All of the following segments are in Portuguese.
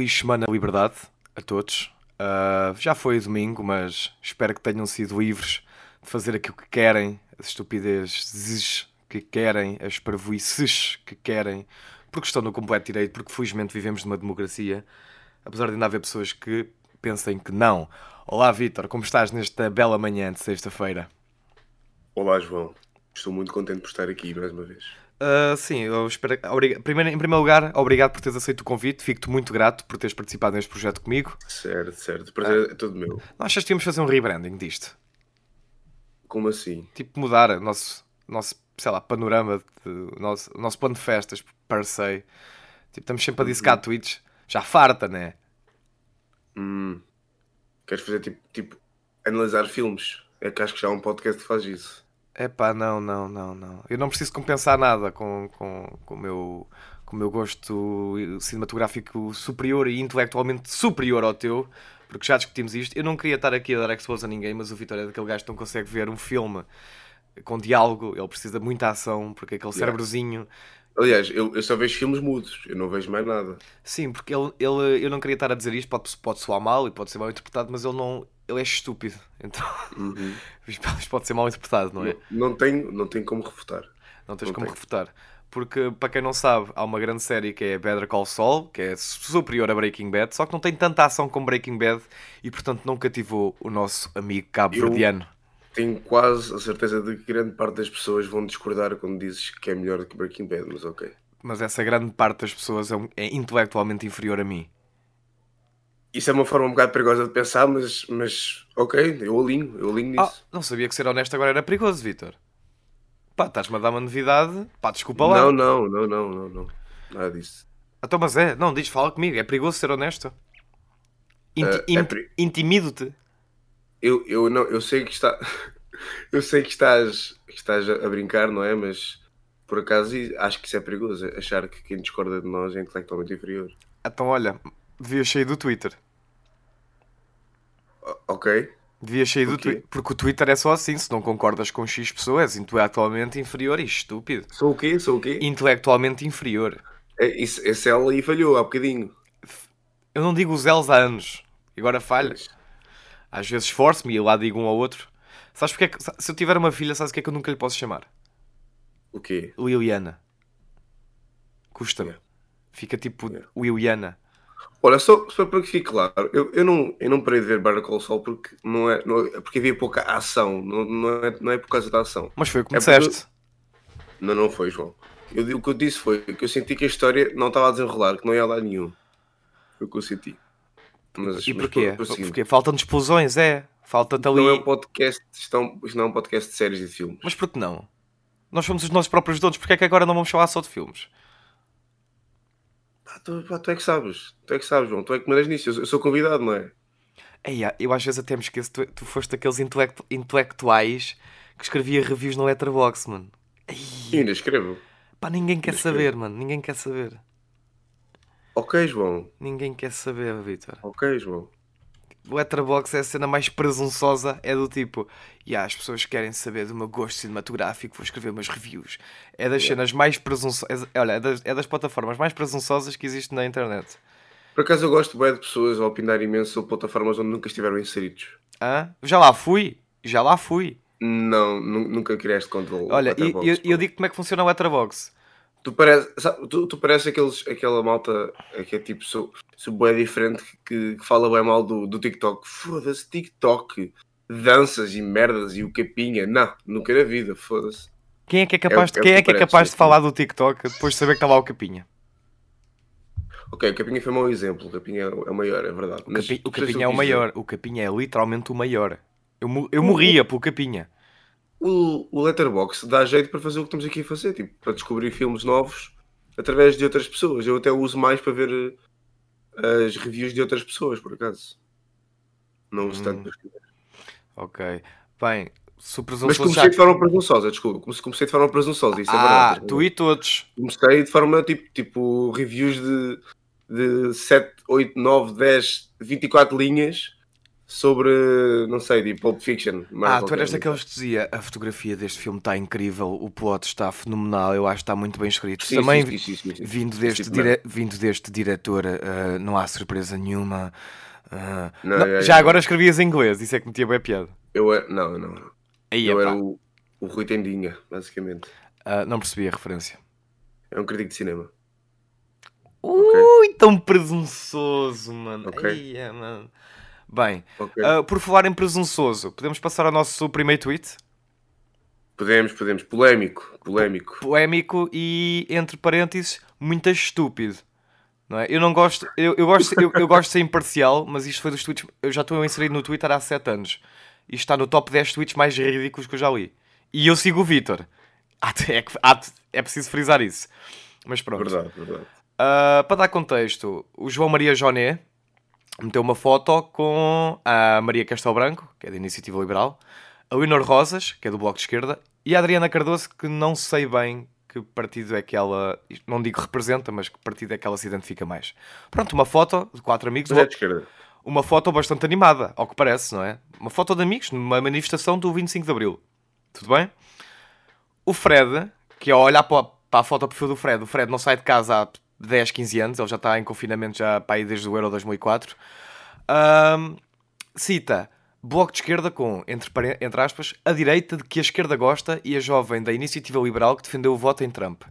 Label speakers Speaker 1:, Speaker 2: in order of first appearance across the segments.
Speaker 1: feliz semana de liberdade a todos. Uh, já foi domingo, mas espero que tenham sido livres de fazer aquilo que querem, as estupidezes que querem, as parvoices que querem, porque estão no completo direito, porque felizmente vivemos numa democracia, apesar de ainda haver pessoas que pensem que não. Olá, Vitor, como estás nesta bela manhã de sexta-feira?
Speaker 2: Olá, João. Estou muito contente por estar aqui mais uma vez.
Speaker 1: Uh, sim, eu espero. Primeiro, em primeiro lugar, obrigado por teres aceito o convite. Fico-te muito grato por teres participado neste projeto comigo.
Speaker 2: Certo, certo. O prazer é todo meu.
Speaker 1: Achas que tínhamos fazer um rebranding disto?
Speaker 2: Como assim?
Speaker 1: Tipo, mudar o nosso, nosso sei lá, panorama, de, o nosso, nosso plano de festas, per se. Tipo, estamos sempre a dissecar uhum. tweets. Já farta, né?
Speaker 2: Hum. Queres fazer tipo, tipo analisar filmes? É que acho que já um podcast que faz isso.
Speaker 1: É pá, não, não, não, não. Eu não preciso compensar nada com, com, com, o, meu, com o meu gosto cinematográfico superior e intelectualmente superior ao teu, porque já discutimos isto. Eu não queria estar aqui a dar expose a ninguém, mas o Vitor é daquele gajo que não consegue ver um filme com diálogo, ele precisa de muita ação, porque aquele yeah. cérebrozinho.
Speaker 2: Aliás, eu, eu só vejo filmes mudos, eu não vejo mais nada.
Speaker 1: Sim, porque ele, ele, eu não queria estar a dizer isto, pode, pode soar mal e pode ser mal interpretado, mas ele não, ele é estúpido. Então, uhum. pode ser mal interpretado, não é?
Speaker 2: Não, não, tenho, não tenho como refutar.
Speaker 1: Não tens não como tenho. refutar. Porque, para quem não sabe, há uma grande série que é Better Call Saul, que é superior a Breaking Bad, só que não tem tanta ação como Breaking Bad e, portanto, não cativou o nosso amigo cabo-verdiano.
Speaker 2: Tenho quase a certeza de que grande parte das pessoas vão discordar quando dizes que é melhor do que Breaking Bad, mas ok.
Speaker 1: Mas essa grande parte das pessoas é, é intelectualmente inferior a mim.
Speaker 2: Isso é uma forma um bocado perigosa de pensar, mas, mas ok, eu alinho, eu alinho
Speaker 1: ah,
Speaker 2: nisso.
Speaker 1: não sabia que ser honesto agora era perigoso, Vitor. Pá, estás-me a dar uma novidade. Pá, desculpa lá.
Speaker 2: Não, não, não, não, não, não. Nada disso.
Speaker 1: Então, mas é, não, diz, fala comigo, é perigoso ser honesto. Inti uh, é peri... Intimido-te.
Speaker 2: Eu, eu, não, eu sei que está. eu sei que estás, que estás a brincar, não é? Mas por acaso acho que isso é perigoso, achar que quem discorda de nós é intelectualmente inferior.
Speaker 1: Então, olha, Devias sair do Twitter.
Speaker 2: Ok.
Speaker 1: Devias sair do Twitter. Porque o Twitter é só assim. Se não concordas com X pessoas, intelectualmente inferior e estúpido.
Speaker 2: Sou o quê? Sou o quê?
Speaker 1: Intelectualmente inferior.
Speaker 2: É, esse L aí falhou há bocadinho.
Speaker 1: Eu não digo os L's há anos. Agora falhas. Às vezes esforço-me e lá digo um ao outro. Sabes porque é que, se eu tiver uma filha, sabes o que é que eu nunca lhe posso chamar?
Speaker 2: O quê?
Speaker 1: Liliana. Custa-me. Yeah. Fica tipo yeah. Liliana.
Speaker 2: Olha, só, só para que fique claro, eu, eu, não, eu não parei de ver Better Call Saul porque, não é, não, é porque havia pouca ação, não, não, é, não é por causa da ação.
Speaker 1: Mas foi o que é disseste.
Speaker 2: Não, não foi, João. Eu, o que eu disse foi que eu senti que a história não estava a desenrolar, que não ia lá nenhum. Foi o que eu senti.
Speaker 1: Mas, e porquê? Mas, Porque faltam explosões, é. Falta ali.
Speaker 2: Não é um podcast, isto, é isto não é um podcast de séries e de filmes.
Speaker 1: Mas por que não? Nós somos os nossos próprios donos, porque é que agora não vamos falar só de filmes?
Speaker 2: Pá, tu, pá, tu é que sabes, tu é que sabes, João, tu é que mandas nisso, eu, eu sou convidado, não é?
Speaker 1: Ei, eu às vezes até me esqueço, tu, tu foste daqueles intelectu intelectuais que escrevia reviews no Letterboxd, mano.
Speaker 2: Ei. ainda escrevo.
Speaker 1: Pá, ninguém quer saber, mano, ninguém quer saber.
Speaker 2: Ok, João.
Speaker 1: Ninguém quer saber, Vitor.
Speaker 2: Ok, João.
Speaker 1: Letterboxd é a cena mais presunçosa, é do tipo, e yeah, as pessoas querem saber do meu gosto cinematográfico, vou escrever umas reviews. É das yeah. cenas mais presunçosas, é, olha, é das, é das, plataformas mais presunçosas que existe na internet.
Speaker 2: Por acaso eu gosto bem de pessoas a opinar imenso sobre plataformas onde nunca estiveram inseridos.
Speaker 1: Ah? Já lá fui, já lá fui.
Speaker 2: Não, nunca criaste conta
Speaker 1: Olha, e eu, eu, digo como é que funciona o Letterboxd.
Speaker 2: Tu parece, sabe, tu, tu parece aqueles, aquela malta que é tipo, sou, sou bem diferente, que, que fala bem mal do, do TikTok. Foda-se, TikTok, danças e merdas e o capinha. Não, nunca na vida, foda-se.
Speaker 1: Quem é que é capaz, é, de, quem é que é capaz de falar do TikTok depois de saber que está lá o capinha?
Speaker 2: Ok, o capinha foi um mau exemplo. O capinha é o maior, é verdade.
Speaker 1: O, capi, o capinha é o maior. O capinha é literalmente o maior. Eu, eu morria pelo capinha
Speaker 2: o, o Letterboxd dá jeito para fazer o que estamos aqui a fazer, tipo, para descobrir filmes novos através de outras pessoas. Eu até uso mais para ver uh, as reviews de outras pessoas, por acaso. Não uso hum. tanto para escrever.
Speaker 1: Ok. Bem, se
Speaker 2: Mas comecei já... de forma presunçosa, desculpa. Comecei de forma presunçosa, isso
Speaker 1: ah,
Speaker 2: é verdade.
Speaker 1: Ah, tu e todos.
Speaker 2: Comecei de forma tipo, tipo reviews de, de 7, 8, 9, 10, 24 linhas sobre, não sei, tipo Pulp Fiction.
Speaker 1: Ah, tu eras daqueles que dizia a fotografia deste filme está incrível, o plot está fenomenal, eu acho que está muito bem escrito.
Speaker 2: Sim,
Speaker 1: Também
Speaker 2: sim, sim,
Speaker 1: vindo, deste
Speaker 2: tipo de
Speaker 1: dire... vindo deste diretor, uh, não há surpresa nenhuma. Uh,
Speaker 2: Não,
Speaker 1: não,
Speaker 2: é-
Speaker 1: já
Speaker 2: é-
Speaker 1: agora escrevias em inglês, isso é que me tinha bem piada.
Speaker 2: Eu era, não, não.
Speaker 1: Aí,
Speaker 2: Eu
Speaker 1: epá,
Speaker 2: era o, o Rui Tendinha, basicamente.
Speaker 1: uh, não percebi a referência.
Speaker 2: É um crítico de cinema.
Speaker 1: Ui, tão presunçoso, mano.
Speaker 2: Ok.
Speaker 1: Eia, mano. Bem,
Speaker 2: Ok.
Speaker 1: uh, por falar em presunçoso, podemos passar ao nosso primeiro tweet?
Speaker 2: Podemos, podemos. Polémico, polémico.
Speaker 1: polémico e, entre parênteses, muito estúpido. Não é? Eu não gosto, eu, eu gosto, eu, eu gosto de ser imparcial, mas isto foi dos tweets. Eu já estou inserido no Twitter há 7 anos. Isto está no top 10 tweets mais ridículos que eu já li. E eu sigo o Vitor. É, é preciso frisar isso. Mas pronto.
Speaker 2: Verdade, verdade.
Speaker 1: Ah, para dar contexto, o João Maria Joné meteu uma foto com a Maria Castelo Branco, que é da Iniciativa Liberal, a Leonor Rosas, que é do Bloco de Esquerda, e a Adriana Cardoso, que não sei bem que partido é que ela, não digo representa, mas que partido é que ela se identifica mais. Pronto, uma foto de quatro amigos,
Speaker 2: Mas é de esquerda.
Speaker 1: uma foto bastante animada, ao que parece, não é? Uma foto de amigos numa manifestação do 25 de Abril. Tudo bem? O Fred, que ao olhar para a, para a foto perfil do Fred, o Fred não sai de casa há 10, 15 anos, ele já está em confinamento já para aí desde o Euro 2004, ahm, cita Bloco de Esquerda com, entre, entre aspas, a direita de que a esquerda gosta e a jovem da Iniciativa Liberal que defendeu o voto em Trump.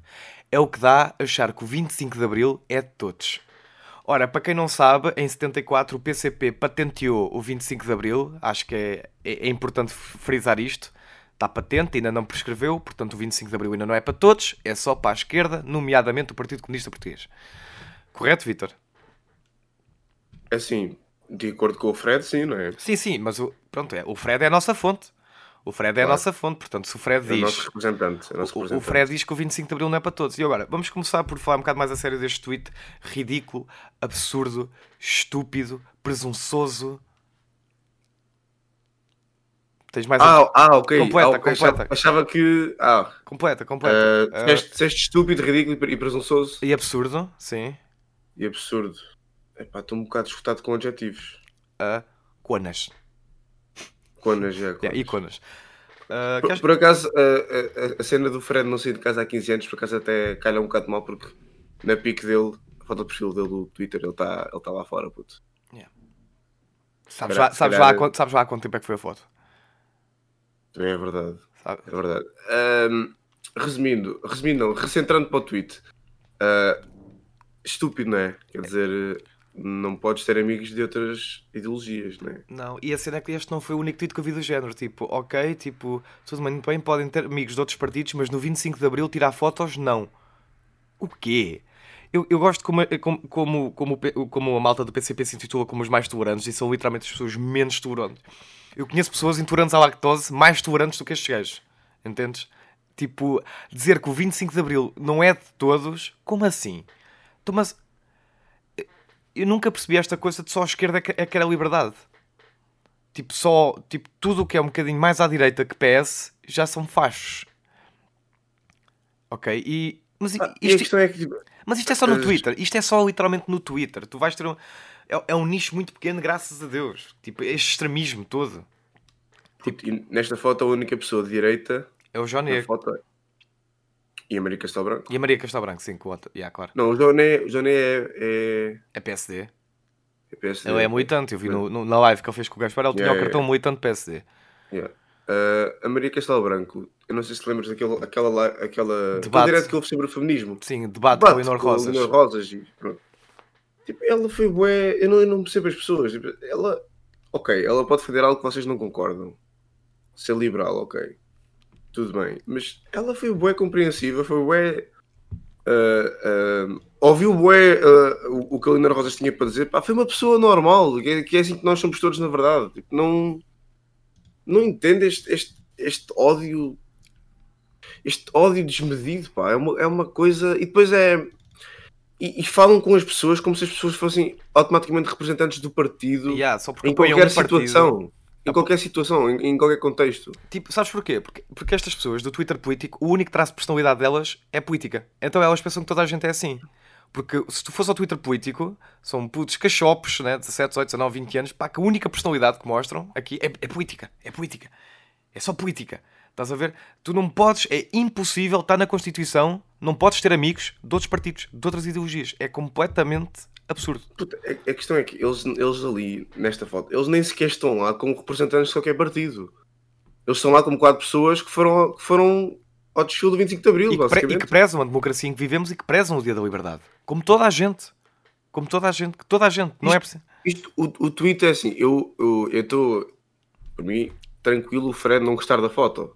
Speaker 1: É o que dá achar que o 25 de Abril é de todos. Ora, para quem não sabe, em 74 o PCP patenteou o 25 de Abril, acho que é, é- é importante frisar isto. Está patente, ainda não prescreveu, portanto o 25 de Abril ainda não é para todos, é só para a esquerda, nomeadamente o Partido Comunista Português. Correto, Vítor?
Speaker 2: É assim, de acordo com o Fred, sim, não é?
Speaker 1: Sim, sim, mas o, pronto, é, o Fred é a nossa fonte. O Fred é a
Speaker 2: Claro.
Speaker 1: nossa fonte, portanto, se o Fred
Speaker 2: É o nosso
Speaker 1: diz.
Speaker 2: representante. É o nosso
Speaker 1: O, o
Speaker 2: representante.
Speaker 1: Fred diz que o 25 de Abril não é para todos. E agora, vamos começar por falar um bocado mais a sério deste tweet ridículo, absurdo, estúpido, presunçoso. Tens mais um?
Speaker 2: Ah, ah, ok.
Speaker 1: Completa,
Speaker 2: ah,
Speaker 1: completa.
Speaker 2: Achava, que. Ah,
Speaker 1: Completa, completa.
Speaker 2: uh,
Speaker 1: Ah,
Speaker 2: disseste estúpido, ridículo e pre- presunçoso
Speaker 1: e absurdo, sim.
Speaker 2: e absurdo. Epá, estou um bocado esgotado com adjetivos.
Speaker 1: A conas.
Speaker 2: Conas, já.
Speaker 1: Yeah, e conas. Ah,
Speaker 2: Por,
Speaker 1: queres-
Speaker 2: por acaso, a, a- a cena do Fred não sair de casa há 15 anos, por acaso até calha um bocado mal, porque na pique dele, a foto de perfil dele do Twitter, ele está ele tá lá fora, puto.
Speaker 1: Sabes,
Speaker 2: calhar-
Speaker 1: lá, sabes,
Speaker 2: calhar-
Speaker 1: lá quanto, sabes lá há quanto tempo é que foi a foto?
Speaker 2: É verdade.
Speaker 1: Sabe?
Speaker 2: É verdade. Ahm, resumindo, resumindo não, recentrando para o tweet. Ah, estúpido, não é? Quer dizer, não podes ter amigos de outras ideologias, não é?
Speaker 1: Não, e a cena é que este não foi o único tweet que eu vi do género. Tipo, ok, tipo, tudo muito bem, podem ter amigos de outros partidos, mas no 25 de Abril tirar fotos, não. O quê? Eu, eu gosto como, como, como, como a malta do PCP se intitula como os mais tolerantes e são literalmente as pessoas menos tolerantes. Eu conheço pessoas intolerantes à lactose mais tolerantes do que estes gajos. Entendes? Tipo, dizer que o 25 de Abril não é de todos, como assim? Então, mas eu nunca percebi esta coisa de só a esquerda é que, é era liberdade. Tipo, só, tipo, tudo o que é um bocadinho mais à direita que PS já são fachos. Ok? E, mas,
Speaker 2: Ah, e
Speaker 1: isto,
Speaker 2: é que tipo,
Speaker 1: mas isto é só no
Speaker 2: Mas-
Speaker 1: Twitter. Isto é só literalmente no Twitter. Tu vais ter um. É, é um nicho muito pequeno, graças a Deus. Tipo, este extremismo todo.
Speaker 2: tipo, e nesta foto a única pessoa de direita
Speaker 1: É o João Negro.
Speaker 2: foto é- e a Maria Castelo Branco.
Speaker 1: E a Maria Castelo Branco, sim, com outra. Yeah, claro.
Speaker 2: Não, o Joné, o Joné é, é,
Speaker 1: É PSD.
Speaker 2: é PSD.
Speaker 1: Ele é militante. Eu vi no, no- na live que ele fez com o Gaspar. Ele tinha
Speaker 2: Yeah,
Speaker 1: o cartão
Speaker 2: yeah.
Speaker 1: militante PSD.
Speaker 2: Yeah. Ah, a Maria Castelo Branco, eu não sei se te lembras daquele aquela, aquela,
Speaker 1: Debate.
Speaker 2: direto que houve sobre o feminismo.
Speaker 1: Sim, debate, com a Leonor
Speaker 2: com
Speaker 1: Rosas.
Speaker 2: Leonor Rosas e pronto. Tipo, ela foi bué, eu não, eu não percebo as pessoas. Tipo, ela, ok, ela pode defender algo que vocês não concordam. Ser liberal, ok. Tudo bem. Mas ela foi bué compreensiva, foi bué. ah, ah, ouviu bué ah, o, o que a Leonor Rosas tinha para dizer. Pá, foi uma pessoa normal, que é, que é assim que nós somos todos, na verdade. Tipo, não, não entende este, este, este ódio este ódio desmedido, pá, é uma, é uma coisa. E depois é. E, e falam com as pessoas como se as pessoas fossem automaticamente representantes do partido
Speaker 1: Yeah,
Speaker 2: em qualquer
Speaker 1: um partido.
Speaker 2: situação. Em qualquer situação, em, em qualquer contexto.
Speaker 1: Tipo, sabes porquê? Porque, porque estas pessoas do Twitter político, o único traço de personalidade delas é política. Então elas pensam que toda a gente é assim. Porque se tu fores ao Twitter político, são putos cachopos, né? 17, 18, 19, 20 anos, pá, que a única personalidade que mostram aqui é, é política. É política. É só política. Estás a ver? Tu não podes, é impossível estar na Constituição, não podes ter amigos de outros partidos, de outras ideologias. É completamente absurdo.
Speaker 2: Puta, a, a questão é que eles, eles ali, nesta foto, eles nem sequer estão lá como representantes de qualquer partido. Eles estão lá como quatro pessoas que foram, que foram ao desfile do 25 de Abril,
Speaker 1: E que, pre- e que prezam a democracia em que vivemos e que prezam o dia da liberdade. Como toda a gente. Como toda a gente. Toda a gente. Não é preciso.
Speaker 2: Isto, o, o tweet é assim, eu estou, por mim, tranquilo o Fred não gostar da foto.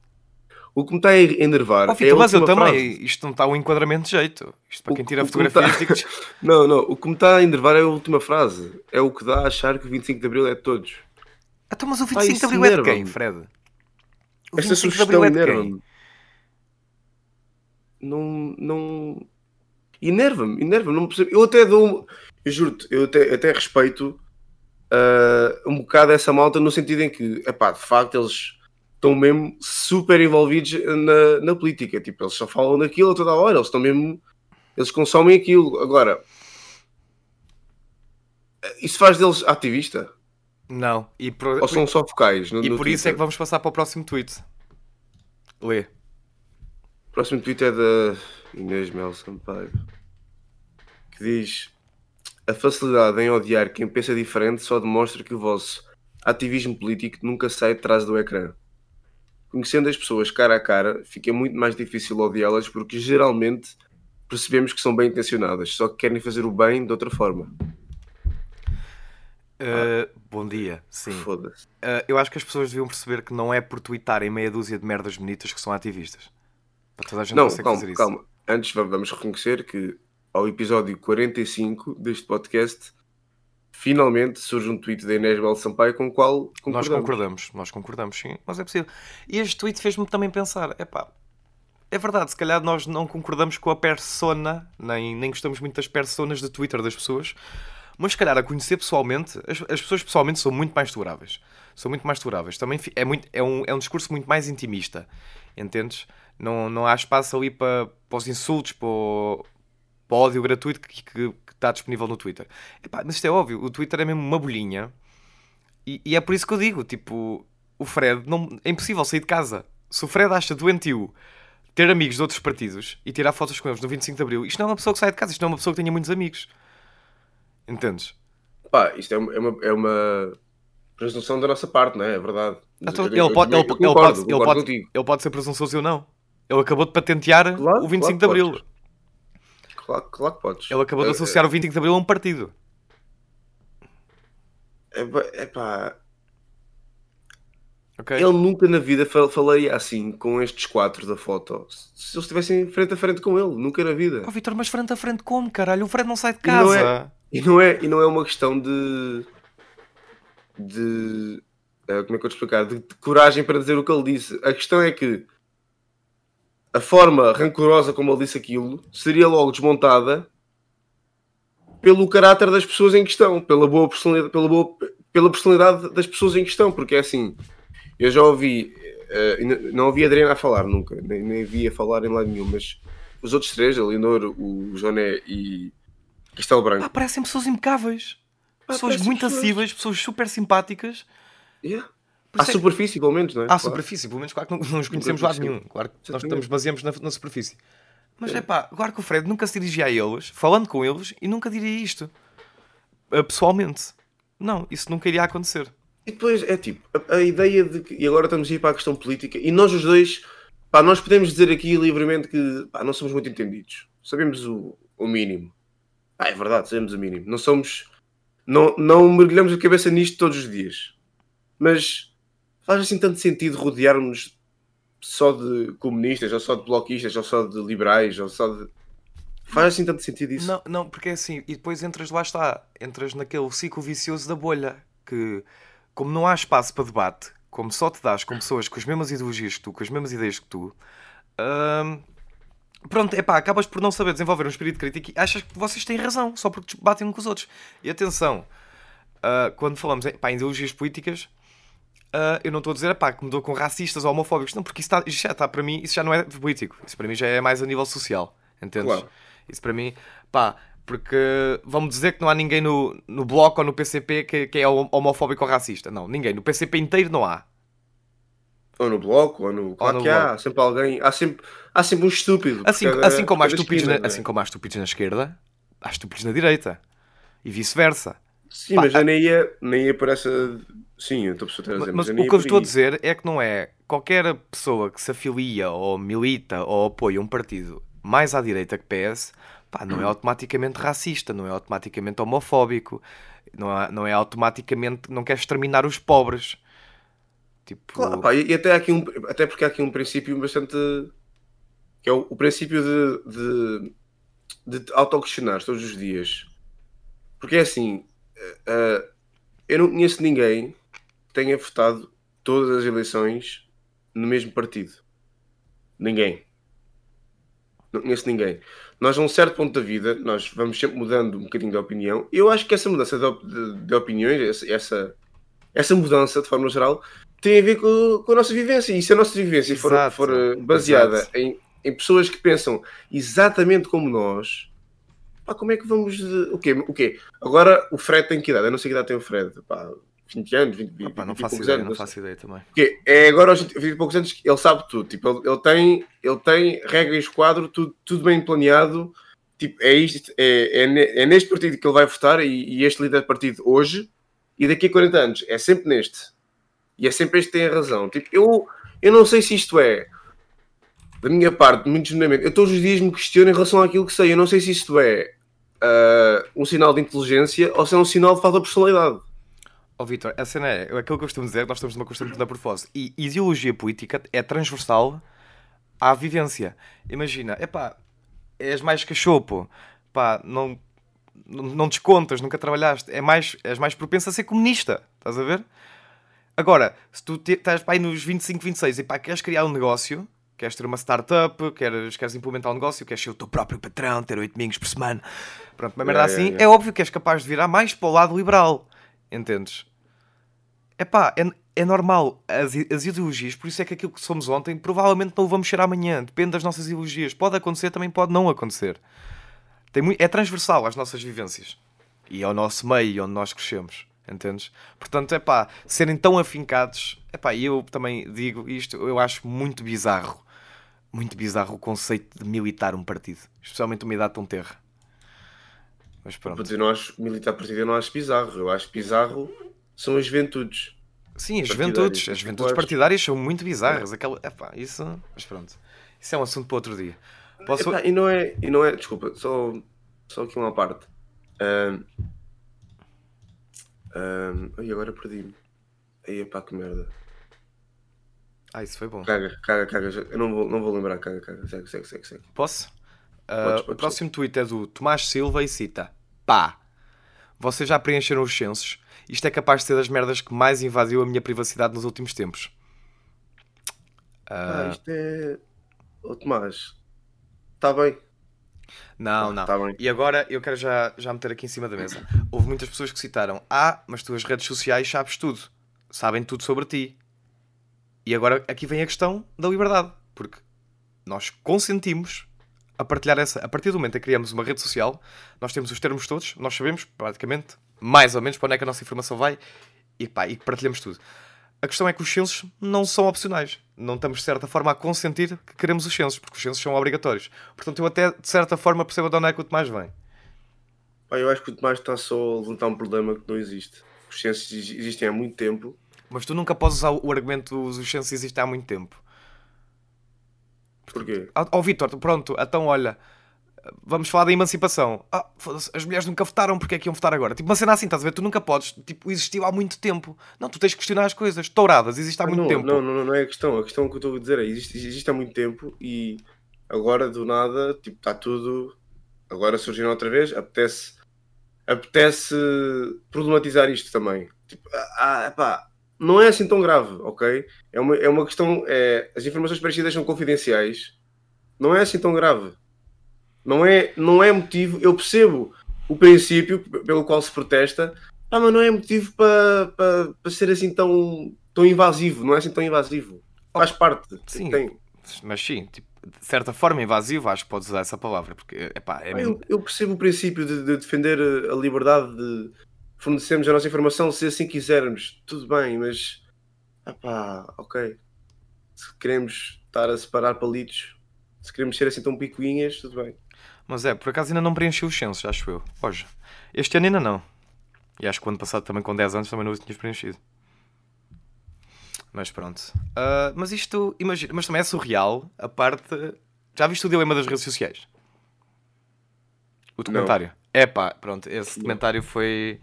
Speaker 2: O que me está a enervar
Speaker 1: Oh,
Speaker 2: é a
Speaker 1: Vitor, mas eu também.
Speaker 2: frase.
Speaker 1: Isto não está um enquadramento de jeito. Isto para
Speaker 2: O-
Speaker 1: quem tira
Speaker 2: que
Speaker 1: fotografias.
Speaker 2: tá-
Speaker 1: digo-te-
Speaker 2: Não, não, o que me está a enervar é a última frase. É o que dá a achar que o 25 de Abril é de todos.
Speaker 1: Então, mas o
Speaker 2: Pá,
Speaker 1: 25 de
Speaker 2: isso
Speaker 1: Abril é de quem, Fred? O
Speaker 2: Esta
Speaker 1: 25 de
Speaker 2: sugestão
Speaker 1: Abril é de quem?
Speaker 2: Não, não... Enerva-me, enerva-me. Não percebo. Eu até dou... Eu juro-te, eu até, até respeito ah, um bocado essa malta no sentido em que, epá, de facto, eles estão mesmo super envolvidos na, na política. Tipo, eles só falam daquilo a toda a hora. Eles estão mesmo... Eles consomem aquilo. Agora... Isso faz deles ativista?
Speaker 1: Não. E por,
Speaker 2: Ou são só focais? No,
Speaker 1: e
Speaker 2: no
Speaker 1: por isso é que
Speaker 2: Twitter?
Speaker 1: vamos passar para o próximo tweet. Lê.
Speaker 2: O próximo tweet é da Inês Mel Sampaio que diz: A facilidade em odiar quem pensa diferente só demonstra que o vosso ativismo político nunca sai de trás do ecrã. Conhecendo as pessoas cara a cara, fica muito mais difícil odiá-las porque geralmente percebemos que são bem intencionadas, só que querem fazer o bem de outra forma.
Speaker 1: Uh, bom dia. Sim. Uh, eu acho que as pessoas deviam perceber que não é por tweetarem meia dúzia de merdas bonitas que são ativistas. Para toda a gente
Speaker 2: Não, calma, calma. Antes va- vamos reconhecer que ao episódio 45 deste podcast, finalmente surge um tweet da Inês Bel Sampaio com o qual concordamos.
Speaker 1: Nós concordamos, nós concordamos, sim, mas é possível. E este tweet fez-me também pensar: epá, é verdade, se calhar nós não concordamos com a persona, nem, nem gostamos muito das personas de Twitter das pessoas, mas se calhar a conhecer pessoalmente, as, as pessoas pessoalmente são muito mais toleráveis. São muito mais toleráveis. Também é, muito, é, um, é um discurso muito mais intimista, entendes? Não, não há espaço ali para, para os insultos, para o, para o ódio gratuito que, que, que está disponível no Twitter. Epá, mas isto é óbvio, o Twitter é mesmo uma bolhinha e, e é por isso que eu digo, tipo, o Fred, não, é impossível sair de casa. Se o Fred acha doentio ter amigos de outros partidos e tirar fotos com eles no 25 de Abril, isto não é uma pessoa que sai de casa, isto não é uma pessoa que tenha muitos amigos. Entendes?
Speaker 2: Pá, isto é uma, é uma, é uma presunção da nossa parte, não é? É verdade. Mas
Speaker 1: Então, ele, pode, ele, pode, ele, pode, ele pode ser presunçoso ou não. Ele acabou de patentear
Speaker 2: Claro,
Speaker 1: o 25
Speaker 2: claro
Speaker 1: de Abril.
Speaker 2: podes. Claro, claro que podes.
Speaker 1: Ele acabou de
Speaker 2: É-
Speaker 1: associar o 25 de Abril a um partido.
Speaker 2: É, é pá,
Speaker 1: Ok?
Speaker 2: ele nunca na vida fal- falaria assim com estes quatro da foto. Se eles estivessem frente a frente com ele, nunca na vida.
Speaker 1: Oh, Vitor, mas frente a frente como, caralho? O Fred não sai de
Speaker 2: E não
Speaker 1: casa.
Speaker 2: é- E não é, e não é uma questão de. de. eh, como é que eu te explicar? De, de coragem para dizer o que ele disse. A questão é que a forma rancorosa como ele disse aquilo seria logo desmontada pelo caráter das pessoas em questão, pela boa personalidade, pela, boa, pela personalidade das pessoas em questão, porque é assim. Eu já ouvi, n- não ouvi a Adriana a falar nunca, nem, nem vi a falar em lado nenhum, mas os outros três, a Leonor, o Joné e Castelo Branco,
Speaker 1: Pá, parecem pessoas impecáveis. Pessoas muito
Speaker 2: pessoas-
Speaker 1: acessíveis, pessoas super simpáticas.
Speaker 2: Yeah. À
Speaker 1: é
Speaker 2: superfície, pelo menos, não é?
Speaker 1: À
Speaker 2: Claro.
Speaker 1: superfície, pelo menos, claro que não, não nos conhecemos lado nenhum. Claro que nós estamos, baseamos na, na superfície. Mas é pá, claro que o Fred nunca se dirigia a eles, falando com eles, e nunca diria isto. Uh, pessoalmente. Não, isso nunca iria acontecer.
Speaker 2: E depois é tipo, a, a ideia de que. E agora estamos a ir para a questão política, e nós os dois, pá, nós podemos dizer aqui livremente que pá, não somos muito entendidos. Sabemos o, o mínimo. Ah, é verdade, sabemos o mínimo. Não somos. Não, não mergulhamos a cabeça nisto todos os dias. Mas faz assim tanto sentido rodearmos só de comunistas, ou só de bloquistas, ou só de liberais, ou só de. Faz assim tanto sentido isso.
Speaker 1: Não, não, porque é assim, e depois entras, lá está, entras naquele ciclo vicioso da bolha, que como não há espaço para debate, como só te dás com pessoas com as mesmas ideologias que tu, com as mesmas ideias que tu, hum, pronto, é pá, acabas por não saber desenvolver um espírito crítico e achas que vocês têm razão, só porque batem uns com os outros. E atenção, ah, quando falamos em, pá, em ideologias políticas, ah, eu não estou a dizer pá, que me dou com racistas ou homofóbicos, não, porque isso, tá- isso já está para mim, isso já não é político, isso para mim já é mais a nível social, entendes?
Speaker 2: Claro.
Speaker 1: Isso para mim, pá, Porque vão-me dizer que não há ninguém no, no Bloco ou no PCP que, que é homofóbico ou racista. Não, ninguém. No PCP inteiro não há.
Speaker 2: Ou no Bloco, ou no... Claro ou no que bloco. há, sempre alguém... Há sempre, há sempre um estúpido.
Speaker 1: Assim, cada, assim, como há estúpidos na, é? assim como há estúpidos na esquerda, há estúpidos na direita. E vice-versa.
Speaker 2: Sim, Pá, mas eu nem ia, nem ia por essa... Sim, eu estou a dizer.
Speaker 1: Mas, mas o que eu estou a dizer é que não é qualquer pessoa que se afilia ou milita ou apoia um partido mais à direita que PS pá, não é automaticamente racista, não é automaticamente homofóbico, não é, não é automaticamente não quer exterminar os pobres.
Speaker 2: Tipo... Claro, pá, e até, aqui um, até porque há aqui um princípio bastante. que é o, o princípio de, de, de auto-questionar todos os dias. Porque é assim, uh, eu não conheço ninguém tenha votado todas as eleições no mesmo partido. Ninguém. Não conheço ninguém nós a um certo ponto da vida, nós vamos sempre mudando um bocadinho de opinião. Eu acho que essa mudança de, de, de opiniões, essa, essa mudança de forma geral, tem a ver com, com a nossa vivência. E se a nossa vivência for, for eh, baseada em, em pessoas que pensam exatamente como nós, pá, como é que vamos. O quê? O quê? Agora o Fred tem que idade? Eu não sei que idade tem o Fred. Pá, 20 anos, 20, 20,
Speaker 1: Opa, não faço ideia, anos. Não faço ideia também.
Speaker 2: Porque é agora aos 20 e poucos anos ele sabe tudo. Tipo, ele, ele, tem, ele tem regra e esquadro, tudo, tudo bem planeado. Tipo, é, isto, é, é, é neste partido que ele vai votar e, e, este líder de partido hoje. E daqui a 40 anos é sempre neste. E é sempre este que tem a razão. Tipo, eu, eu não sei se isto é da minha parte, muito genuinamente. Eu todos os dias me questiono em relação àquilo que sei. Eu não sei se isto é uh, um sinal de inteligência ou se é um sinal de falta de personalidade.
Speaker 1: Ó oh, Vitor, a cena é, aquilo que eu costumo dizer, nós estamos numa constante metamorfose. E ideologia política é transversal à vivência. Imagina, é pá, és mais cachopo, pá, não, não descontas, nunca trabalhaste, é mais, és mais propenso a ser comunista, estás a ver? Agora, se tu te, estás pá, aí nos 25, 26 e pá, queres criar um negócio, queres ter uma startup, queres, queres implementar um negócio, queres ser o teu próprio patrão, ter 8 domingos por semana, pronto, uma merda yeah, assim, yeah, yeah. é óbvio que és capaz de virar mais para o lado liberal. Entendes? Epá, é, é normal. As, as ideologias, por isso é que aquilo que somos ontem, provavelmente não o vamos ser amanhã. Depende das nossas ideologias. Pode acontecer, também pode não acontecer. Tem muito, é transversal às nossas vivências. E ao nosso meio, onde nós crescemos. Entendes? Portanto, é pá, serem tão afincados. É pá, eu também digo isto, eu acho muito bizarro. Muito bizarro o conceito de militar um partido. Especialmente uma idade tão terra.
Speaker 2: Mas pronto. Vou dizer, não acho militar partido, eu não acho bizarro. Eu acho bizarro são as juventudes.
Speaker 1: Sim, as juventudes. As juventudes partidárias são muito bizarras. É. Aquela, epá, isso. Mas pronto. Isso é um assunto para outro dia.
Speaker 2: Posso... Epá, e não é. E não é. Desculpa, só, só aqui uma parte. Um, um, ai, agora perdi-me. Aí, epá, que merda.
Speaker 1: Ah, isso foi bom.
Speaker 2: Caga, caga, caga. Eu não vou, não vou lembrar. Caga, caga. Segue, segue, segue. segue.
Speaker 1: Posso? Uh, o próximo tweet é do Tomás Silva e cita: Pá, vocês já preencheram os censos? Isto é capaz de ser das merdas que mais invadiu a minha privacidade nos últimos tempos.
Speaker 2: Uh... Ah, isto é. Ô Tomás, está bem.
Speaker 1: Não, ah, não. Tá. E agora eu quero já, já meter aqui em cima da mesa. Houve muitas pessoas que citaram: Ah, mas tu as redes sociais sabes tudo, sabem tudo sobre ti. E agora aqui vem a questão da liberdade, porque nós consentimos a partilhar essa. A partir do momento em que criamos uma rede social, nós temos os termos todos, nós sabemos praticamente mais ou menos para onde é que a nossa informação vai e, pá, e partilhamos tudo. A questão é que os censos não são opcionais. Não estamos, de certa forma, a consentir que queremos os censos, porque os censos são obrigatórios. Portanto, eu até, de certa forma, percebo de onde é que o Tomás vem.
Speaker 2: Pá, eu acho que o Tomás está só a levantar um problema que não existe. Os censos existem há muito tempo.
Speaker 1: Mas tu nunca podes usar o argumento os censos existem há muito tempo.
Speaker 2: Porquê?
Speaker 1: Ó oh, Vitor, pronto, então olha, vamos falar da emancipação. Ah, as mulheres nunca votaram, porque é que iam votar agora? Tipo, uma cena assim, estás a ver? Tu nunca podes, tipo, existiu há muito tempo. Não, tu tens que questionar as coisas. Touradas, existe há ah, muito
Speaker 2: não,
Speaker 1: tempo.
Speaker 2: Não, não, não é a questão. A questão que eu estou a dizer é, existe, existe há muito tempo e agora, do nada, tipo, está tudo... Agora surgiram outra vez, apetece... Apetece problematizar isto também. Tipo, ah, pá, não é assim tão grave, ok? É uma, é uma questão. É, as informações preenchidas são confidenciais. Não é assim tão grave. Não é, não é motivo. Eu percebo o princípio pelo qual se protesta, ah, mas não é motivo para, para, para ser assim tão, tão invasivo. Não é assim tão invasivo. Faz parte.
Speaker 1: Sim, tem. mas sim, tipo, de certa forma invasivo, acho que podes usar essa palavra, porque epá, é
Speaker 2: Eu, eu percebo o princípio de, de defender a liberdade de fornecermos a nossa informação se assim quisermos, tudo bem, mas pá, ok. Se queremos estar a separar palitos, se queremos ser assim tão picuinhas, tudo bem.
Speaker 1: Mas é, por acaso ainda não preenchi os censos, acho eu. Hoje. Este ano ainda não. E acho que o ano passado também com 10 anos também não os tinhas preenchido. Mas pronto. Ah, mas isto, imagina, mas também é surreal a parte. Já viste o dilema das redes sociais? O documentário? É pá, pronto, esse documentário foi.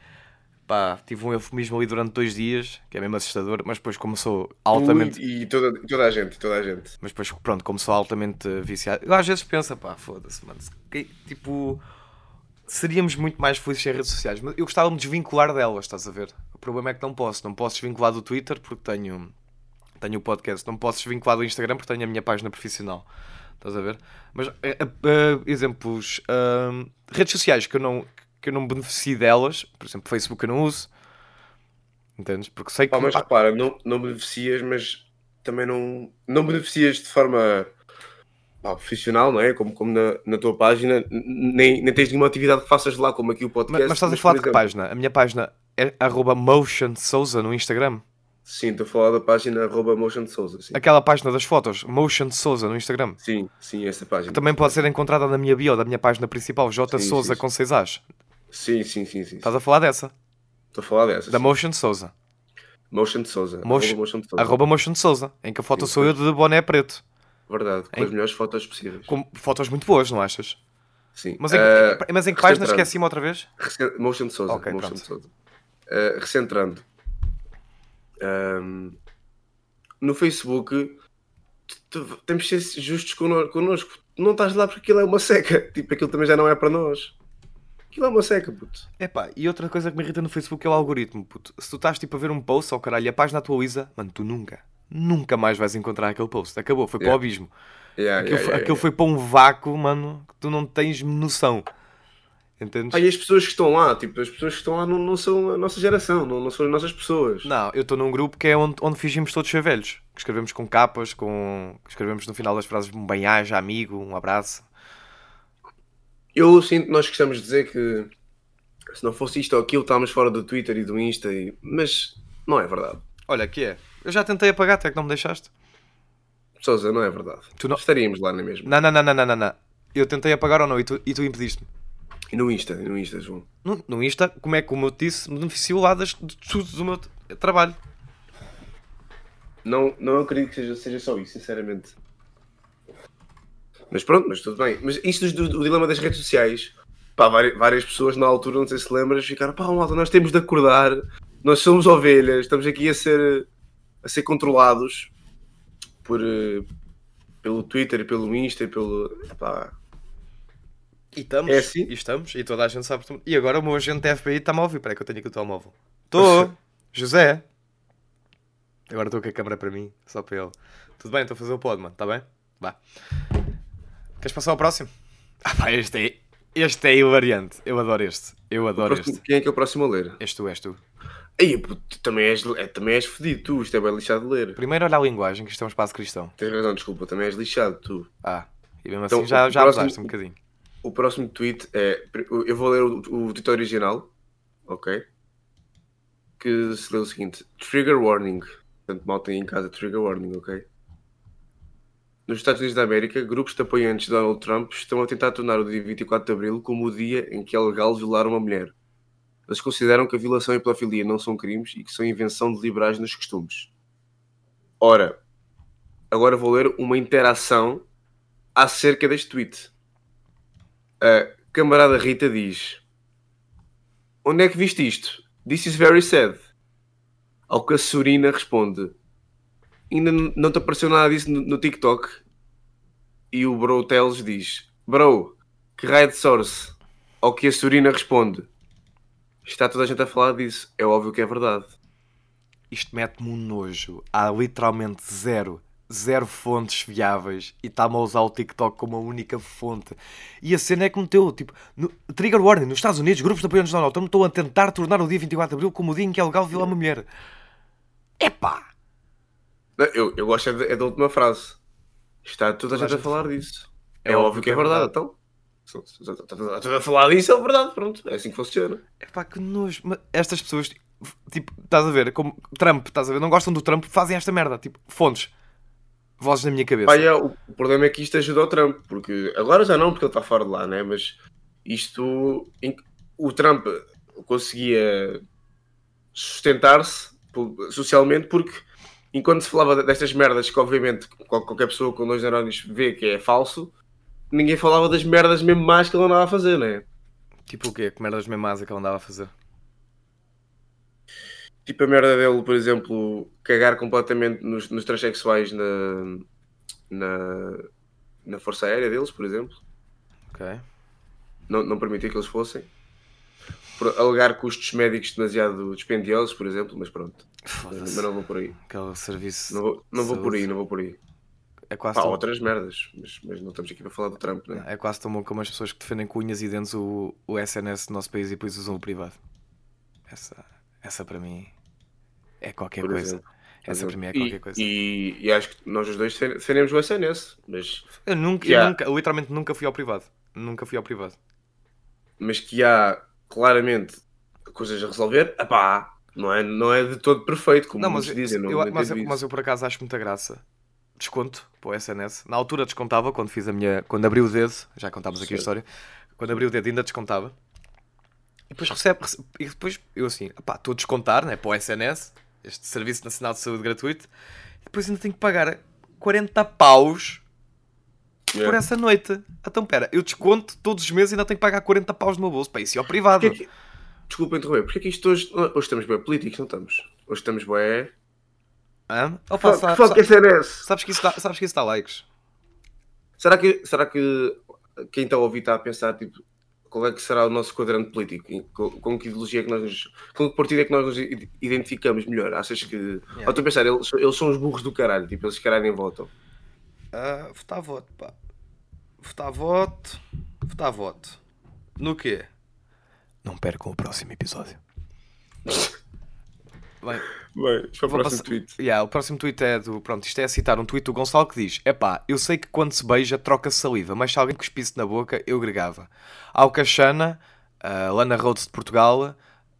Speaker 1: Pá, tive um eufemismo ali durante dois dias, que é mesmo assustador, mas depois começou altamente.
Speaker 2: E, e toda, toda a gente, toda a gente.
Speaker 1: Mas depois, pronto, como sou altamente viciado, eu às vezes penso, pá, foda-se, mano. que- Tipo, seríamos muito mais felizes sem redes sociais, mas eu gostava de me desvincular delas, estás a ver? O problema é que não posso. Não posso desvincular do Twitter porque tenho, tenho o podcast. Não posso desvincular do Instagram porque tenho a minha página profissional. Estás a ver? Mas, eh, eh, exemplos, ahm, redes sociais que eu, não, que eu não beneficio delas, por exemplo, Facebook eu não uso. Entendes? Porque sei que.
Speaker 2: Pá, mas repara, não, não beneficias, mas também não, não beneficias de forma pá, profissional, não é? Como, como na, na tua página, nem, nem tens nenhuma atividade que faças lá, como aqui o
Speaker 1: mas,
Speaker 2: podcast.
Speaker 1: mas estás a falar de que página? A minha página é arroba Motion Souza no Instagram.
Speaker 2: Sim, estou a falar da página arroba Motion de Souza. Sim.
Speaker 1: Aquela página das fotos, Motion Souza no Instagram.
Speaker 2: sim, sim, essa página.
Speaker 1: Também pode ser encontrada na minha bio, da minha página principal, J
Speaker 2: Sim,
Speaker 1: Souza
Speaker 2: sim,
Speaker 1: com 6 As.
Speaker 2: Sim, sim, sim, sim.
Speaker 1: Estás a falar dessa?
Speaker 2: Estou a falar dessa.
Speaker 1: Da
Speaker 2: sim.
Speaker 1: Motion Souza.
Speaker 2: Motion de Souza.
Speaker 1: Motion-
Speaker 2: arroba Motion de Souza.
Speaker 1: Arroba Motion Souza, em que a foto
Speaker 2: Sim,
Speaker 1: sou eu de boné preto.
Speaker 2: Verdade, com
Speaker 1: Em-
Speaker 2: as melhores fotos possíveis.
Speaker 1: Com fotos muito boas, não achas?
Speaker 2: Sim.
Speaker 1: Mas em,
Speaker 2: Eh,
Speaker 1: mas em que página esqueci-me outra vez?
Speaker 2: Recen- Motion de Souza.
Speaker 1: Ok,
Speaker 2: Motion de Souza. Eh, recentrando. Ahm, no Facebook temos de ser justos conno- connosco. Tu não estás lá porque aquilo é uma seca. Tipo, aquilo também já não é para nós. Aquilo é uma seca, puto.
Speaker 1: Epá, e outra coisa que me irrita no Facebook é o algoritmo, puto. Se tu estás tipo a ver um post, ou caralho, e a página atualiza, mano, tu nunca, nunca mais vais encontrar aquele post. Acabou, foi para o
Speaker 2: Yeah.
Speaker 1: abismo.
Speaker 2: Yeah,
Speaker 1: Aquilo,
Speaker 2: yeah,
Speaker 1: foi,
Speaker 2: yeah,
Speaker 1: aquilo
Speaker 2: yeah.
Speaker 1: foi para um vácuo, mano, que tu não tens noção. Entendes?
Speaker 2: Ah, e as pessoas que estão lá, tipo, as pessoas que estão lá não, não são a nossa geração, não, não são as nossas pessoas.
Speaker 1: Não, eu estou num grupo que é onde, onde fingimos todos ser velhos. Que escrevemos com capas, com... que escrevemos no final das frases um bem-aja, amigo, um abraço.
Speaker 2: Eu sinto que nós gostamos de dizer que se não fosse isto ou aquilo, estávamos fora do Twitter e do Insta, e... mas não é verdade.
Speaker 1: Olha, que é? Eu já tentei apagar, até que não me deixaste.
Speaker 2: Sousa, não é verdade.
Speaker 1: Tu não-
Speaker 2: Estaríamos lá, não é mesmo?
Speaker 1: Não, não, não, não, não, não, não. Eu tentei apagar ou não e tu, e tu impediste-me.
Speaker 2: E no Insta, no Insta, João.
Speaker 1: No, no Insta, como é que, como eu te disse, me beneficio lá das, de tudo do meu trabalho.
Speaker 2: Não, não acredito que seja, seja só isso, sinceramente. Mas pronto, mas tudo bem. Mas isto do, do dilema das redes sociais, pá, várias, várias pessoas na altura, não sei se lembras, ficaram, pá, malta, nós temos de acordar, nós somos ovelhas, estamos aqui a ser, a ser controlados por, eh, pelo Twitter, pelo Insta, e pelo. Pá,
Speaker 1: E estamos.
Speaker 2: É assim?
Speaker 1: E estamos. E toda a gente sabe. E agora o meu agente da FBI está-me a ouvir. Que eu tenho aqui o telemóvel. Estou. José. Agora estou com a câmera para mim. Só para ele. Tudo bem, estou a fazer o pod, mano. Está bem? Vá. Queres passar ao próximo? Ah pá, este é... Este é hilariante. Eu adoro este. Eu adoro
Speaker 2: próximo-
Speaker 1: este.
Speaker 2: quem é que é o próximo a ler?
Speaker 1: És tu, és tu.
Speaker 2: Aí, puto, também és, é, também és fedido, tu, isto é bem lixado de ler.
Speaker 1: Primeiro olha a linguagem, que isto é um espaço cristão.
Speaker 2: Tens razão, desculpa, também és lixado, tu.
Speaker 1: Ah, e mesmo
Speaker 2: Então,
Speaker 1: assim já, já
Speaker 2: próximo-
Speaker 1: abusaste um bocadinho.
Speaker 2: O próximo tweet é. Eu vou ler o, o tweet original, ok? Que se lê o seguinte: Trigger warning. Portanto, mal tem em casa trigger warning, ok? Nos Estados Unidos da América, grupos de apoiantes de Donald Trump estão a tentar tornar o dia 24 de Abril como o dia em que é legal violar uma mulher. Eles consideram que a violação e pedofilia não são crimes e que são invenção de liberais nos costumes. Ora, agora vou ler uma interação acerca deste tweet. A camarada Rita diz: Onde é que viste isto? This is very sad. Ao que a Sorina responde: Ainda não te apareceu nada disso no, no TikTok? E o Bro Tells diz: Bro, que raio de source? Ao que a Sorina responde: Está toda a gente a falar disso. É óbvio que é verdade.
Speaker 1: Isto mete-me um nojo. Há literalmente zero, zero fontes viáveis e está-me a usar o TikTok como a única fonte. E a cena é que meteu, tipo, no, Trigger Warning, nos Estados Unidos, grupos de apoiantes de Donald Trump estão a tentar tornar o dia 24 de Abril como o dia em que é legal violar uma mulher. Epá!
Speaker 2: Não, Eu, eu gosto é, de- é da última frase. Está toda a gente a falar disso.
Speaker 1: É
Speaker 2: É,
Speaker 1: óbvio que é
Speaker 2: é verdade,
Speaker 1: verdade.
Speaker 2: então. Se- se- se- Está toda a falar disso, é verdade, pronto. É assim que funciona.
Speaker 1: É pá, que nojo. Mas Estas pessoas, tipo, estás a ver, como Trump, estás a ver, não gostam do Trump, fazem esta merda, tipo, fontes. Vozes na minha cabeça.
Speaker 2: Pá, é, o problema é que isto ajuda o Trump, porque agora já não, porque ele está fora de lá, né? Mas isto. O Trump conseguia sustentar-se socialmente porque enquanto se falava destas merdas que obviamente qual- qualquer pessoa com dois neurónios vê que é falso, ninguém falava das merdas mesmo mais que ele andava a fazer, né?
Speaker 1: Tipo o quê? Que merdas mesmo más é que ele andava a fazer?
Speaker 2: Tipo a merda dele, por exemplo, cagar completamente nos, nos transexuais na, na, na Força Aérea deles, por exemplo.
Speaker 1: Ok.
Speaker 2: não, não permitir que eles fossem. Alegar custos médicos demasiado dispendiosos, por exemplo, mas pronto. Mas não vou por aí.
Speaker 1: Aquele serviço.
Speaker 2: Não vou, não vou por aí, não vou por aí.
Speaker 1: É quase,
Speaker 2: Pá,
Speaker 1: tão,
Speaker 2: outras merdas, mas, mas não estamos aqui para falar do Trump, né?
Speaker 1: é quase tão bom como as pessoas que defendem com unhas e dentes o, o SNS do nosso país e depois usam o privado. Essa, essa para mim é qualquer
Speaker 2: Por
Speaker 1: coisa.
Speaker 2: exemplo.
Speaker 1: Essa para mim é
Speaker 2: E-
Speaker 1: qualquer coisa.
Speaker 2: E, e acho que nós os dois defen- defendemos o SNS, mas,
Speaker 1: Eu nunca,
Speaker 2: Já.
Speaker 1: eu nunca, eu literalmente nunca fui ao privado. Nunca fui ao privado.
Speaker 2: mas que há claramente coisas a resolver, epá, não é, não é de todo perfeito, como
Speaker 1: Não, mas,
Speaker 2: muitos dizem. Não,
Speaker 1: eu, mas, eu, mas eu por acaso acho muita graça. Desconto para o SNS. Na altura descontava quando fiz a minha. Quando abri o dedo, já contámos aqui a história. Quando abri o dedo ainda descontava. E depois recebe. recebe- e depois eu assim, pá, estou a descontar, né? Para o SNS, este Serviço Nacional de Saúde Gratuito. E depois ainda tenho que pagar 40 paus por
Speaker 2: Yeah.
Speaker 1: essa noite. Então pera, eu desconto todos os meses e ainda tenho que pagar 40 paus no meu bolso. Para isso ir ao privado.
Speaker 2: Porquê que- Desculpa interromper, porque é que isto hoje. Hoje estamos bem políticos, não estamos? Hoje estamos bem.
Speaker 1: Hã? Opa, sa-
Speaker 2: fuck
Speaker 1: sa-
Speaker 2: SNS!
Speaker 1: sabes, que isso dá, sabes que isso dá likes?
Speaker 2: Será que, será que quem está a ouvir está a pensar tipo, qual é que será o nosso quadrante político? Com, com que ideologia é que nós nos, com que partido é que nós nos identificamos melhor? Achas que. Ou estou a pensar, eles, eles são os burros do caralho, tipo, eles caralho nem votam.
Speaker 1: Ah, votar voto, pá. Votar voto. Votar voto. No quê? Não percam o próximo episódio. Bem,
Speaker 2: Bem, para o próximo
Speaker 1: passar-
Speaker 2: tweet.
Speaker 1: Yeah, o próximo tweet é do. Pronto, isto é a citar um tweet do Gonçalo que diz: Epá, eu sei que quando se beija troca-se saliva, mas se alguém cuspisse na boca, eu gregava. Alcachana, a Lana Rhodes de Portugal,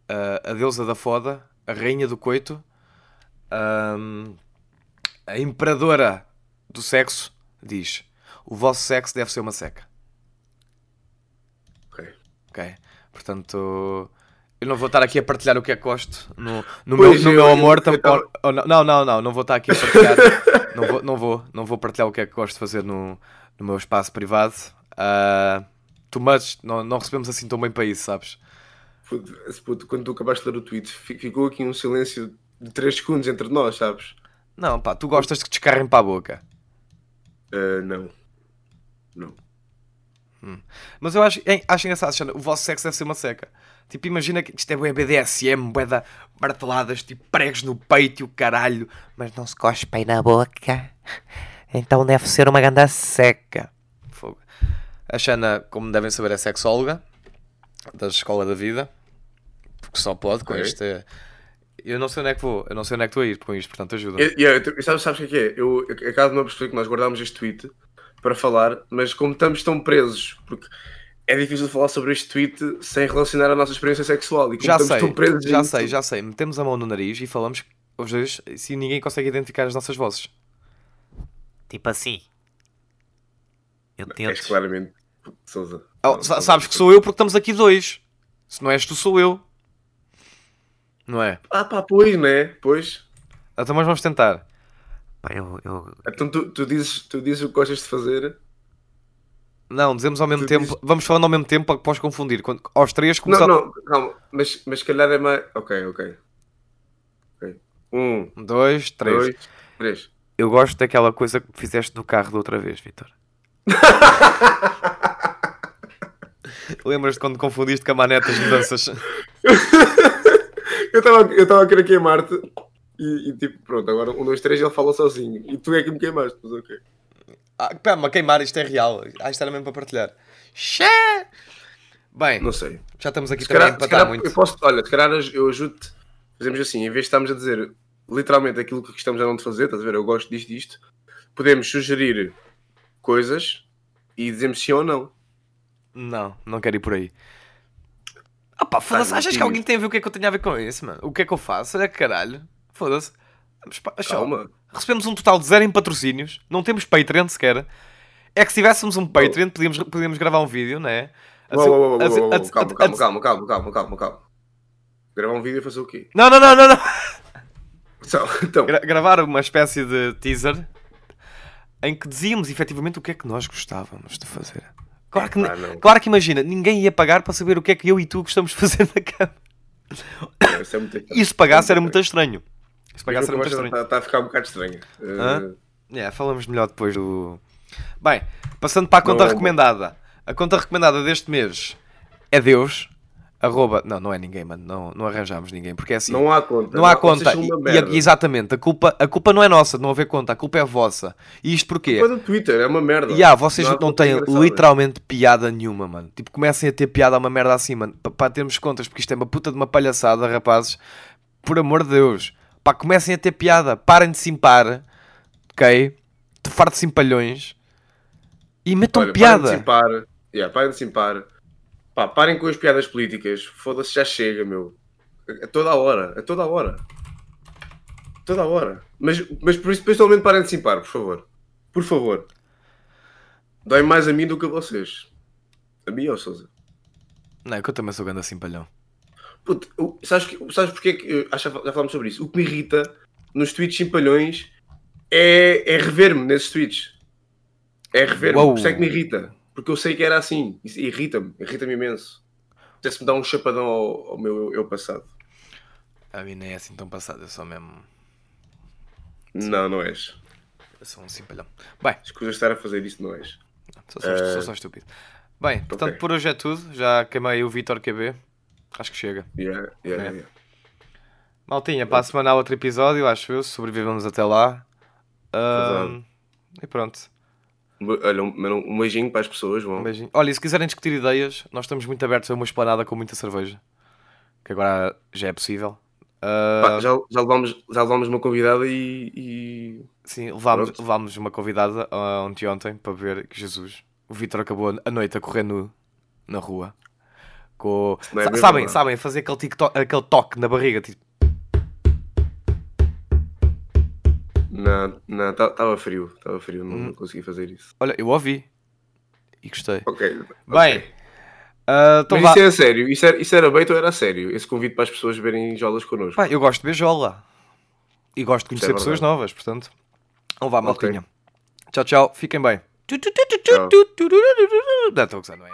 Speaker 1: a- a deusa da foda, a rainha do coito, a imperadora do sexo, diz: O vosso sexo deve ser uma seca.
Speaker 2: Ok.
Speaker 1: Ok? Portanto, eu não vou estar aqui a partilhar o que é que gosto no, no
Speaker 2: Pois,
Speaker 1: meu, no
Speaker 2: eu-
Speaker 1: meu
Speaker 2: eu-
Speaker 1: amor.
Speaker 2: tava-
Speaker 1: não, não, não, não, não vou estar aqui a partilhar. não, vou, não, vou, não vou partilhar o que é que gosto de fazer no, no meu espaço privado. Uh, too much, não, não recebemos assim tão bem para isso, sabes?
Speaker 2: Puto, quando tu acabaste de ler o tweet, fi- ficou aqui um silêncio de 3 segundos entre nós, sabes?
Speaker 1: Não, pá, tu gostas de que descarrem para a boca.
Speaker 2: Ah, não. Não.
Speaker 1: Mas eu acho, é, acho engraçado, Xana, o vosso sexo deve ser uma seca. Tipo, imagina que isto é bué BDSM, bué da marteladas, tipo pregos no peito e o caralho, mas não se cospem na boca. Então deve ser uma ganda seca. Fogo. A Xana, como devem saber, é sexóloga da Escola da Vida, porque só pode com
Speaker 2: Ok.
Speaker 1: É- Eu não sei onde é que vou, eu não sei onde é que estou a ir com isto, portanto ajuda.
Speaker 2: Eu, eu- sabes, sabes o que é que é? Eu, eu acabo de me perceber que nós guardámos este tweet para falar, mas como estamos tão presos, porque é difícil falar sobre este tweet sem relacionar a nossa experiência sexual. E como
Speaker 1: Já
Speaker 2: estamos
Speaker 1: sei,
Speaker 2: tão presos
Speaker 1: já sei, já sei. Metemos a mão no nariz e falamos os dois se ninguém consegue identificar as nossas vozes.
Speaker 3: Tipo assim. Eu
Speaker 2: És
Speaker 3: tento.
Speaker 2: claramente Souza.
Speaker 1: Oh, sabes que sou eu porque estamos aqui dois. Se não és tu, sou eu. Não é?
Speaker 2: Ah, pá, pois, né? Pois.
Speaker 1: Então, mas vamos tentar.
Speaker 3: Pá, eu, eu,
Speaker 2: Então tu, tu, dizes, tu dizes o que gostas de fazer.
Speaker 1: Não, dizemos ao mesmo
Speaker 2: Tu
Speaker 1: tempo.
Speaker 2: dizes-
Speaker 1: Vamos falando ao mesmo tempo para que podes confundir. Quando, aos três
Speaker 2: Não,
Speaker 1: começamos.
Speaker 2: não, calma. Mas, mas se calhar é mais. Ok, ok. Ok. Um,
Speaker 1: Dois, três.
Speaker 2: dois, três.
Speaker 1: Eu gosto daquela coisa que fizeste do carro da outra vez, Vitor. Lembras-te quando confundiste com a maneta as mudanças?
Speaker 2: Eu estava eu tava a querer queimar-te e, e tipo, pronto, agora um, dois, três ele fala sozinho. E tu é que me queimaste, mas ok.
Speaker 1: Ah, pá, mas queimar, isto é real. Ah, isto era mesmo para partilhar. Xé! Bem,
Speaker 2: Não sei.
Speaker 1: já estamos aqui
Speaker 2: Se
Speaker 1: também
Speaker 2: calhar, calhar
Speaker 1: muito.
Speaker 2: eu posso, olha, se calhar eu ajudo-te. Fazemos assim, em vez de estarmos a dizer literalmente aquilo que estamos a não de fazer, estás a ver? Eu gosto disto, disto. Podemos sugerir coisas e dizemos sim ou não.
Speaker 1: Não, não quero ir por aí. Ah pá, foda-se, achas que alguém tem a ver o que é que eu tenho a ver com isso, mano? O que é que eu faço? Olha que caralho. Foda-se.
Speaker 2: Calma.
Speaker 1: Recebemos um total de zero em patrocínios. Não temos Patreon sequer. É que se tivéssemos um Patreon, podíamos, podíamos gravar um vídeo, não é?
Speaker 2: Calma, calma, calma, calma, calma, calma. Gravar um vídeo e fazer o quê?
Speaker 1: Não, não, não, não, não.
Speaker 2: Então, então
Speaker 1: Gra- gravar uma espécie de teaser em que dizíamos efetivamente o que é que nós gostávamos de fazer. Claro que,
Speaker 2: Epá, não.
Speaker 1: claro que imagina, ninguém ia pagar para saber o que é que eu e tu gostamos de fazer na cama.
Speaker 2: não, isso é muito
Speaker 1: E se pagasse era muito estranho. Se pagasse era muito estranho.
Speaker 2: Está tá a ficar um bocado estranho.
Speaker 1: Hã? Yeah, falamos melhor depois do. Bem, passando para a conta
Speaker 2: Não.
Speaker 1: recomendada. A conta recomendada deste mês é Deus. Arroba. Não, não é ninguém, mano. Não, não arranjamos ninguém. Porque é assim.
Speaker 2: não há conta.
Speaker 1: Não há conta. E- e- exatamente. A culpa, a culpa não é nossa de não haver conta. A culpa é vossa. E isto porquê?
Speaker 2: Culpa do Twitter, é uma merda.
Speaker 1: E ah, vocês não,
Speaker 2: contas
Speaker 1: têm literalmente piada nenhuma, mano. Tipo, comecem a ter piada a uma merda assim, mano. pa- Para termos contas, porque isto é uma puta de uma palhaçada, rapazes. Por amor de Deus. Pá, comecem a ter piada. Parem de simpar. Ok? De farto simpalhões. E metam
Speaker 2: Olha,
Speaker 1: piada.
Speaker 2: Parem de simpar. Yeah, parem de simpar. Pá, parem com as piadas políticas. Foda-se, já chega, meu. A toda a hora. A toda a hora. Toda a hora. Mas, mas por isso, principalmente parem de simpar, por favor. Por favor. Dói mais a mim do que a vocês. A mim ou Sousa?
Speaker 1: Não, é que eu também sou grande simpalhão.
Speaker 2: Puto, o- sabes, que- sabes porque é que. Acho que já falámos sobre isso. O que me irrita nos tweets simpalhões é, é rever-me nesses tweets. É rever-me. Por isso é que me irrita. Porque eu sei que era assim. Irrita-me. Irrita-me imenso. Até se me dá um chapadão ao, ao meu eu, passado.
Speaker 1: A mim nem é assim tão passado. Eu sou mesmo.
Speaker 2: Não, não és.
Speaker 1: Eu sou um simpalhão. Bem,
Speaker 2: Escusa estar a fazer isso, não és.
Speaker 1: sou só,
Speaker 2: Eh,
Speaker 1: sou só estúpido. Bem, portanto,
Speaker 2: ok.
Speaker 1: por hoje é tudo. Já queimei o Vitor QB. Acho que chega.
Speaker 2: Yeah, yeah,
Speaker 1: É.
Speaker 2: yeah.
Speaker 1: Maltinha, para a semana há outro episódio, acho eu. Sobrevivemos até lá.
Speaker 2: Verdade.
Speaker 1: e pronto.
Speaker 2: Um- Olha, um, um beijinho para as pessoas. Vão.
Speaker 1: Um beijinho. Olha, e se quiserem discutir ideias, nós estamos muito abertos a uma esplanada com muita cerveja. Que agora já é possível. Ah,
Speaker 2: Pá, já, já, levámos, já levámos uma convidada e. e-
Speaker 1: Sim, levámos,
Speaker 2: Pronto.
Speaker 1: levámos uma convidada ah, ontem ontem para ver que Jesus. O Vitor acabou a noite a correr nu na rua. Com...
Speaker 2: É mesmo,
Speaker 1: sabem,
Speaker 2: é?
Speaker 1: sabem, fazer aquele, tiktok- aquele toque na barriga. Tipo,
Speaker 2: Não, não, estava frio. Estava frio, não,
Speaker 1: Hum.
Speaker 2: não consegui fazer isso.
Speaker 1: olha, eu ouvi e gostei.
Speaker 2: Ok.
Speaker 1: Bem,
Speaker 2: ok.
Speaker 1: ah, então
Speaker 2: Mas isso é sério? Isso era, isso era bait ou era sério? Esse convite para as pessoas verem jolas connosco?
Speaker 1: Pá, eu gosto de beijola. E gosto de
Speaker 2: é
Speaker 1: conhecer pessoas
Speaker 2: verdade.
Speaker 1: novas, portanto. Então vá, maltinha. Tchau, tchau. Fiquem bem.
Speaker 2: Tchau.
Speaker 1: Não, estou a gozar, não é?